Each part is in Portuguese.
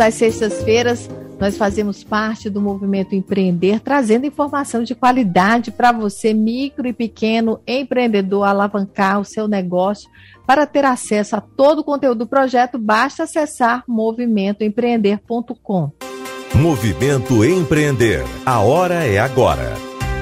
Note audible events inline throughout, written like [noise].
às sextas-feiras, nós fazemos parte do movimento Empreender, trazendo informação de qualidade para você, micro e pequeno empreendedor, alavancar o seu negócio. Para ter acesso a todo o conteúdo do projeto, basta acessar movimentoempreender.com. Movimento Empreender. A hora é agora.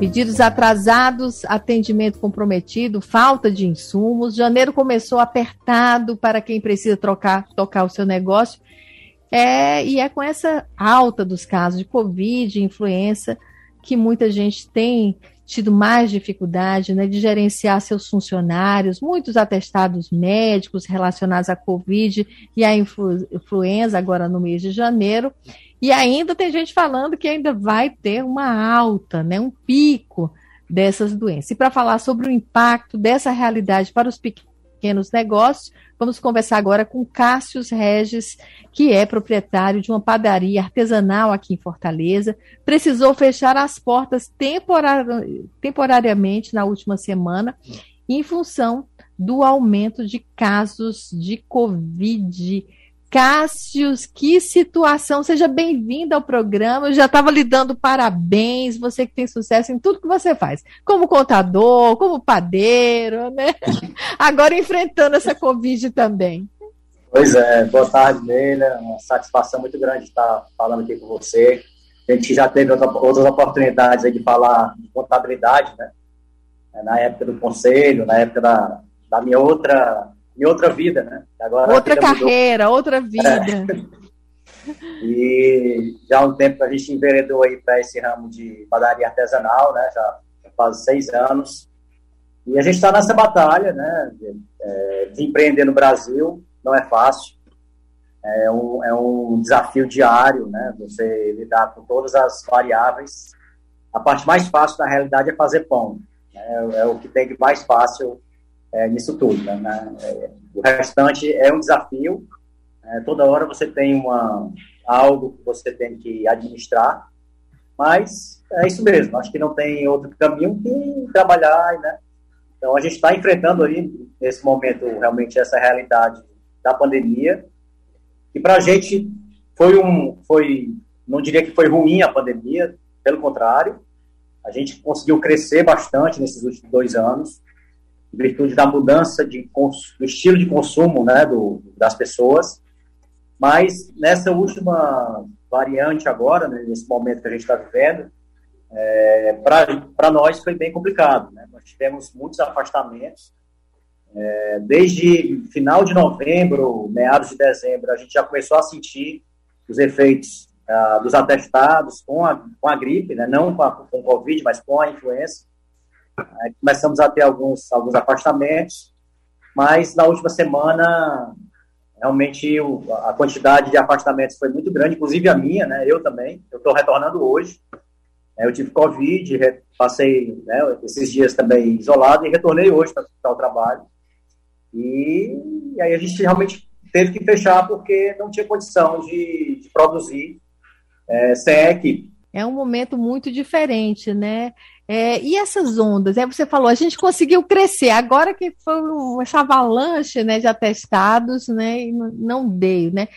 Pedidos atrasados, atendimento comprometido, falta de insumos. Janeiro começou apertado para quem precisa trocar, tocar o seu negócio. É, e é com essa alta dos casos de Covid, influenza, que muita gente tem tido mais dificuldade né, de gerenciar seus funcionários, muitos atestados médicos relacionados à Covid e à influenza, agora no mês de janeiro. E ainda tem gente falando que ainda vai ter uma alta, né, um pico dessas doenças. E para falar sobre o impacto dessa realidade para os pequenos negócios, vamos conversar agora com Cássio Regis, que é proprietário de uma padaria artesanal aqui em Fortaleza. Precisou fechar as portas temporariamente na última semana, em função do aumento de casos de Covid Cássius, que situação! Seja bem-vindo ao programa. Eu já estava lhe dando parabéns, você que tem sucesso em tudo que você faz, como contador, como padeiro, né? [laughs] Agora enfrentando essa Covid também. Pois é, boa tarde, Leila. Uma satisfação muito grande estar falando aqui com você. A gente já teve outras oportunidades de falar de contabilidade, né? Na época do conselho, na época da, da minha outra em outra vida, né? Agora outra carreira, mudou. outra vida. É. [laughs] E já há um tempo que a gente enveredou aí para esse ramo de padaria artesanal, né? Já, já faz seis anos. E a gente está nessa batalha, né? De, é, de, empreender no Brasil não é fácil. É um, é um desafio diário, né? Você lidar com todas as variáveis. A parte mais fácil, na realidade, é fazer pão. Né? É o que tem de mais fácil é, nisso tudo. Né? É, o restante é um desafio. É, toda hora você tem uma, algo que você tem que administrar, mas é isso mesmo. Acho que não tem outro caminho que trabalhar, né? Então a gente está enfrentando aí nesse momento realmente essa realidade da pandemia. E para a gente foi um, foi, não diria que foi ruim a pandemia, pelo contrário, a gente conseguiu crescer bastante nesses últimos dois anos em virtude da mudança de, do estilo de consumo né, do, das pessoas. Mas nessa última variante agora, né, nesse momento que a gente está vivendo, é, para nós foi bem complicado. Né? Nós tivemos muitos afastamentos. É, desde final de novembro, meados de dezembro, a gente já começou a sentir os efeitos ah, dos atestados com a, com a gripe, né? não com, a, com o Covid, mas com a influenza. Começamos a ter alguns, alguns afastamentos, mas na última semana, realmente o, a quantidade de afastamentos foi muito grande, inclusive a minha, né? Eu também. Eu estou retornando hoje. É, eu tive Covid, passei né, esses dias também isolado e retornei hoje para o trabalho. E, e, aí a gente realmente teve que fechar porque não tinha condição de, de produzir é, sem a equipe. É um momento muito diferente, né? É, e essas ondas? Aí você falou, a gente conseguiu crescer, agora que foi essa avalanche né, de atestados, né, e não deu, né?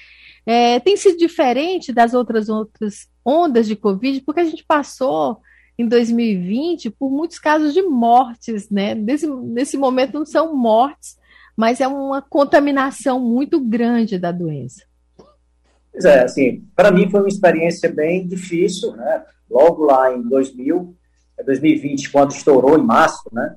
É, tem sido diferente das outras, outras ondas de Covid, porque a gente passou em 2020 por muitos casos de mortes, né? Nesse momento não são mortes, mas é uma contaminação muito grande da doença. Pois é, assim, para mim foi uma experiência bem difícil, né? Logo lá em 2000, 2020, é quando estourou em março, né?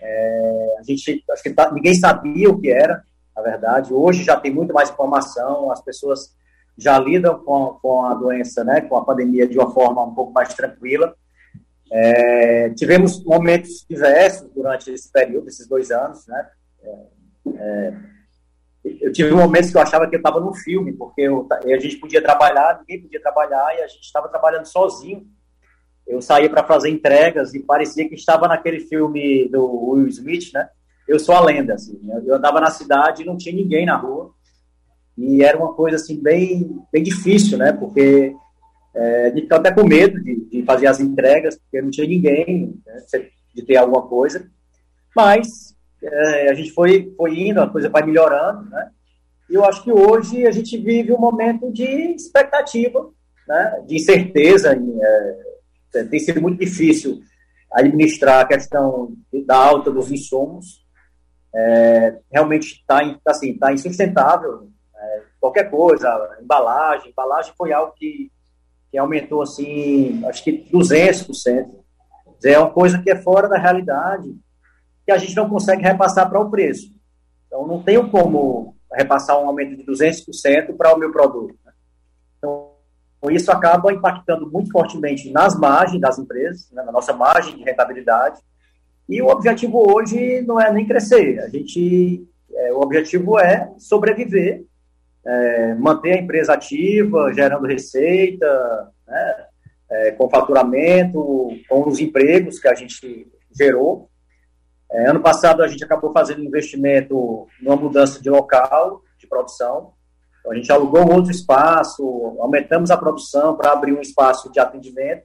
É, a gente, acho que tá, ninguém sabia o que era, na verdade. Hoje já tem muito mais informação, as pessoas já lidam com, com a doença, né, com a pandemia de uma forma um pouco mais tranquila. É, tivemos momentos diversos durante esse período, esses dois anos, né? É, é eu tive momentos que eu achava que eu estava no filme, porque eu, a gente podia trabalhar, ninguém podia trabalhar e a gente estava trabalhando sozinho eu saía para fazer entregas e parecia que estava naquele filme do Will Smith, né? Eu sou a lenda, assim. Eu andava na cidade e não tinha ninguém na rua. E era uma coisa, assim, bem, bem difícil, né? Porque é, de ficar até com medo de, de, fazer as entregas, porque não tinha ninguém né? de ter alguma coisa. Mas é, a gente foi, foi indo, a coisa vai melhorando, né? E eu acho que hoje a gente vive um momento de expectativa, né? De incerteza. É, tem sido muito difícil administrar a questão da alta dos insumos. É, realmente está assim, tá insustentável. É, qualquer coisa, embalagem, embalagem foi algo que, que aumentou assim, acho que 200%. É uma coisa que é fora da realidade que a gente não consegue repassar para o preço. Então, não tenho como repassar um aumento de 200% para o meu produto. Né? Então, isso acaba impactando muito fortemente nas margens das empresas, né, na nossa margem de rentabilidade. E o objetivo hoje não é nem crescer. A gente, é, o objetivo é sobreviver, é, manter a empresa ativa, gerando receita, né, é, com faturamento, com os empregos que a gente gerou. É, ano passado a gente acabou fazendo investimento numa mudança de local de produção. Então, a gente alugou outro espaço, aumentamos a produção para abrir um espaço de atendimento,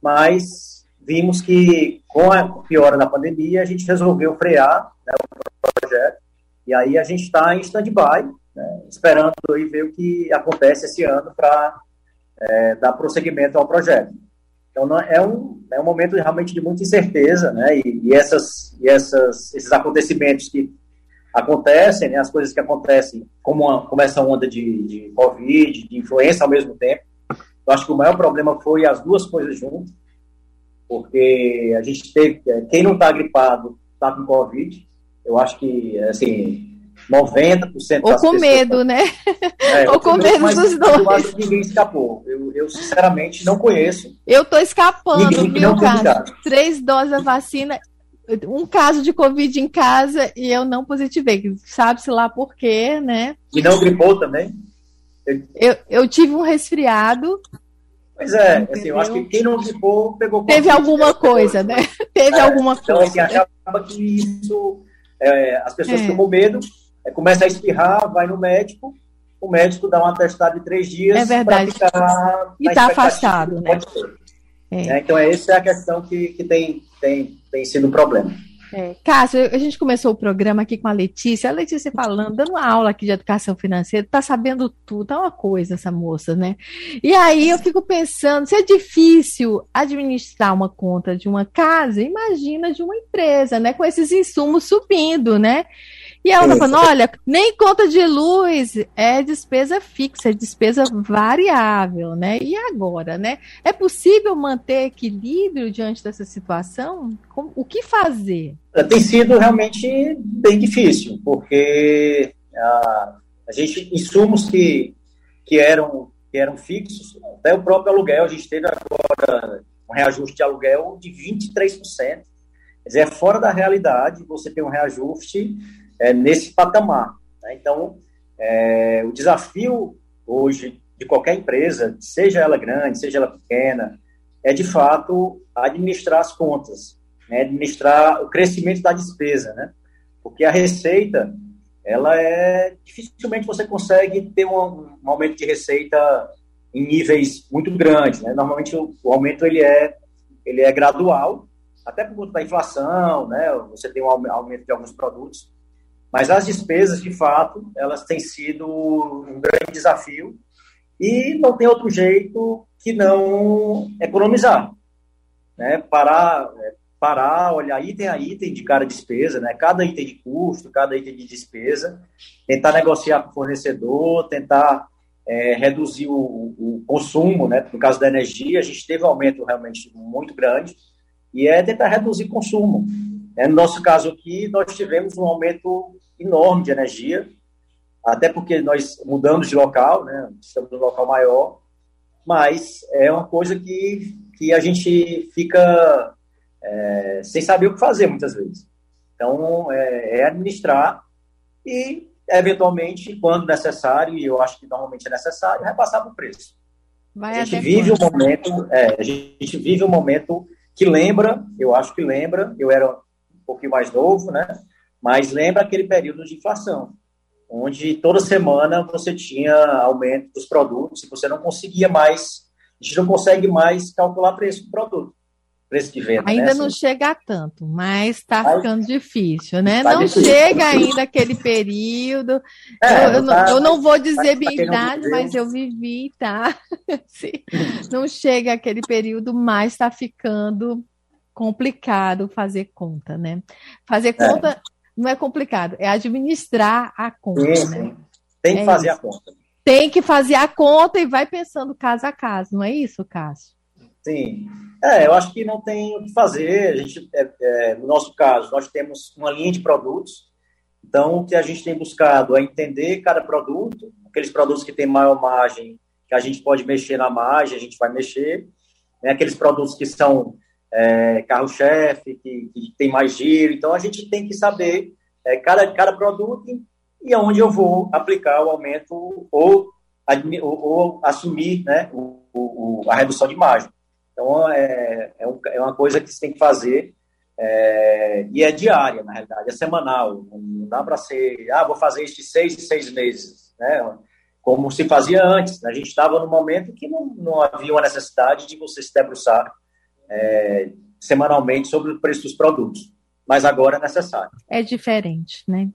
mas vimos que com a piora da pandemia a gente resolveu frear né, o projeto e aí a gente está em stand-by, né, esperando aí ver o que acontece esse ano para é, dar prosseguimento ao projeto. Então, é um, é um momento realmente de muita incerteza, né? E, e essas, e essas, esses acontecimentos que acontecem, né? as coisas que acontecem, como, uma, como essa onda de, de Covid, de influência ao mesmo tempo. Eu acho que o maior problema foi as duas coisas juntas, porque a gente teve. Quem não está gripado está com Covid. Eu acho que, assim, 90% Ou com medo, né? É, [laughs] Ou com medo dos dois. Ninguém escapou. Eu, eu sinceramente não conheço. Eu estou escapando, viu, cara? Três doses da vacina, um caso de Covid em casa e eu não positivei. Sabe-se lá por quê, né? E não gripou também? Eu, eu, tive um resfriado. Pois é, Entendeu? assim, eu acho que quem não gripou pegou Covid. Teve alguma coisa, né? Teve é, alguma então, coisa. Então, assim, achava que isso. É, as pessoas é. tomam medo é, começa a espirrar, vai no médico, o médico dá um atestado de três dias. É verdade. e está afastado, né? É. É, então, essa é a questão que, que tem, tem, tem sido um problema. É, Cássio, a gente começou o programa aqui com a Letícia, a Letícia falando, dando uma aula aqui de educação financeira, tá sabendo tudo, tá uma coisa essa moça, né? E aí eu fico pensando, se é difícil administrar uma conta de uma casa, imagina de uma empresa, né? Com esses insumos subindo, né? E ela tá falando, olha, nem conta de luz é despesa fixa, é despesa variável, né? E agora, né? É possível manter equilíbrio diante dessa situação? O que fazer? É, tem sido realmente bem difícil, porque a, a gente, insumos que, que, eram, que eram fixos, até o próprio aluguel, a gente teve agora um reajuste de aluguel de 23%. Quer dizer, é fora da realidade você ter um reajuste é, nesse patamar. Né? Então, é, o desafio hoje de qualquer empresa, seja ela grande, seja ela pequena, é de fato administrar as contas, né? administrar o crescimento da despesa, né? Porque a receita, ela é dificilmente você consegue ter um, um aumento de receita em níveis muito grandes, né? Normalmente o, o, aumento ele é ele é gradual, até por conta da inflação, né? Você tem um aumento de alguns produtos, mas as despesas, de fato, elas têm sido um grande desafio e não tem outro jeito que não economizar. Né? Parar, é, parar, olhar item a item de cada despesa, né? cada item de custo, cada item de despesa, tentar negociar com o fornecedor, tentar é, reduzir o, o, consumo, né? no caso da energia, a gente teve um aumento realmente muito grande, e é tentar reduzir consumo. É, no nosso caso aqui, nós tivemos um aumento enorme de energia, até porque nós mudamos de local, né? estamos num local maior, mas é uma coisa que, que a gente fica é, sem saber o que fazer muitas vezes. Então, é, é administrar e, eventualmente, quando necessário, e eu acho que normalmente é necessário, repassar para o preço. Vai a gente vive um momento, é, a gente vive um momento que lembra, eu acho que lembra, eu era pouquinho mais novo, né? Mas lembra aquele período de inflação, onde toda semana você tinha aumento dos produtos e você não conseguia mais, a gente não consegue mais calcular preço do produto preço de venda. Ainda né? não assim. chega a tanto, mas está ficando difícil, né? Tá não difícil. chega ainda aquele período. É, eu, eu, tá, não, eu, não, vou dizer minha idade, mas eu vivi, tá? [laughs] não chega aquele período, mas está ficando complicado fazer conta, né? Fazer conta é. não é complicado, é administrar a conta, sim, né? Tem que é fazer isso. a conta. Tem que fazer a conta e vai pensando caso a caso, não é isso, Cássio? Sim. É, eu acho que não tem o que fazer. A gente, é, é, no nosso caso, nós temos uma linha de produtos. Então, o que a gente tem buscado é entender cada produto, aqueles produtos que têm maior margem, que a gente pode mexer na margem, a gente vai mexer. Né? Aqueles produtos que são é, carro-chefe, que, que tem mais giro. Então, a gente tem que saber é, cada, cada produto e, aonde eu vou aplicar o aumento ou, ou, ou assumir né, o, o, a redução de margem. Então, é, é, um, é uma coisa que você tem que fazer é, e é diária, na realidade, é semanal. Não dá para ser, ah, vou fazer isso de seis em seis meses, né? Como se fazia antes. A gente estava no momento que não, não havia uma necessidade de você se debruçar é, semanalmente sobre o preço dos produtos. Mas agora é necessário. É diferente, né?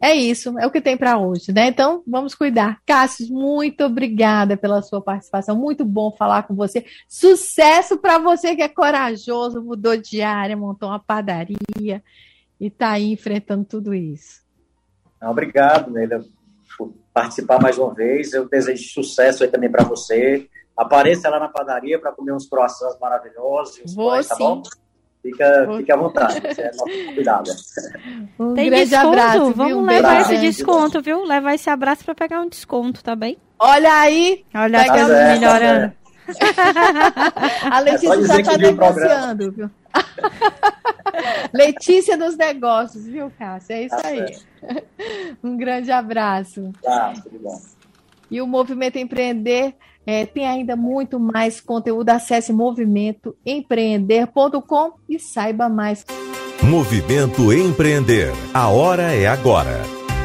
É isso, é o que tem para hoje, né? Então, vamos cuidar. Cássio, muito obrigada pela sua participação. Muito bom falar com você. Sucesso para você que é corajoso, mudou de área, montou uma padaria e está aí enfrentando tudo isso. Obrigado, Neila, por participar mais uma vez. Eu desejo sucesso aí também para você. Apareça lá na padaria para comer uns croissants maravilhosos. Vou pães, tá sim. Bom? Fica, fica à vontade, você é nossa convidada. [laughs] Um Tem grande desconto, abraço, vamos viu? levar esse desconto, viu? Levar esse abraço para pegar um desconto, tá bem? Olha aí, olha tá certo, melhorando. [laughs] Tá a Letícia é já está negociando, viu? [laughs] Letícia dos negócios, viu, Cássio? É isso tá aí. Certo. Um grande abraço. Tá, tudo bom. E o Movimento Empreender é, tem ainda muito mais conteúdo. Acesse movimentoempreender.com e saiba mais. Movimento Empreender. A hora é agora.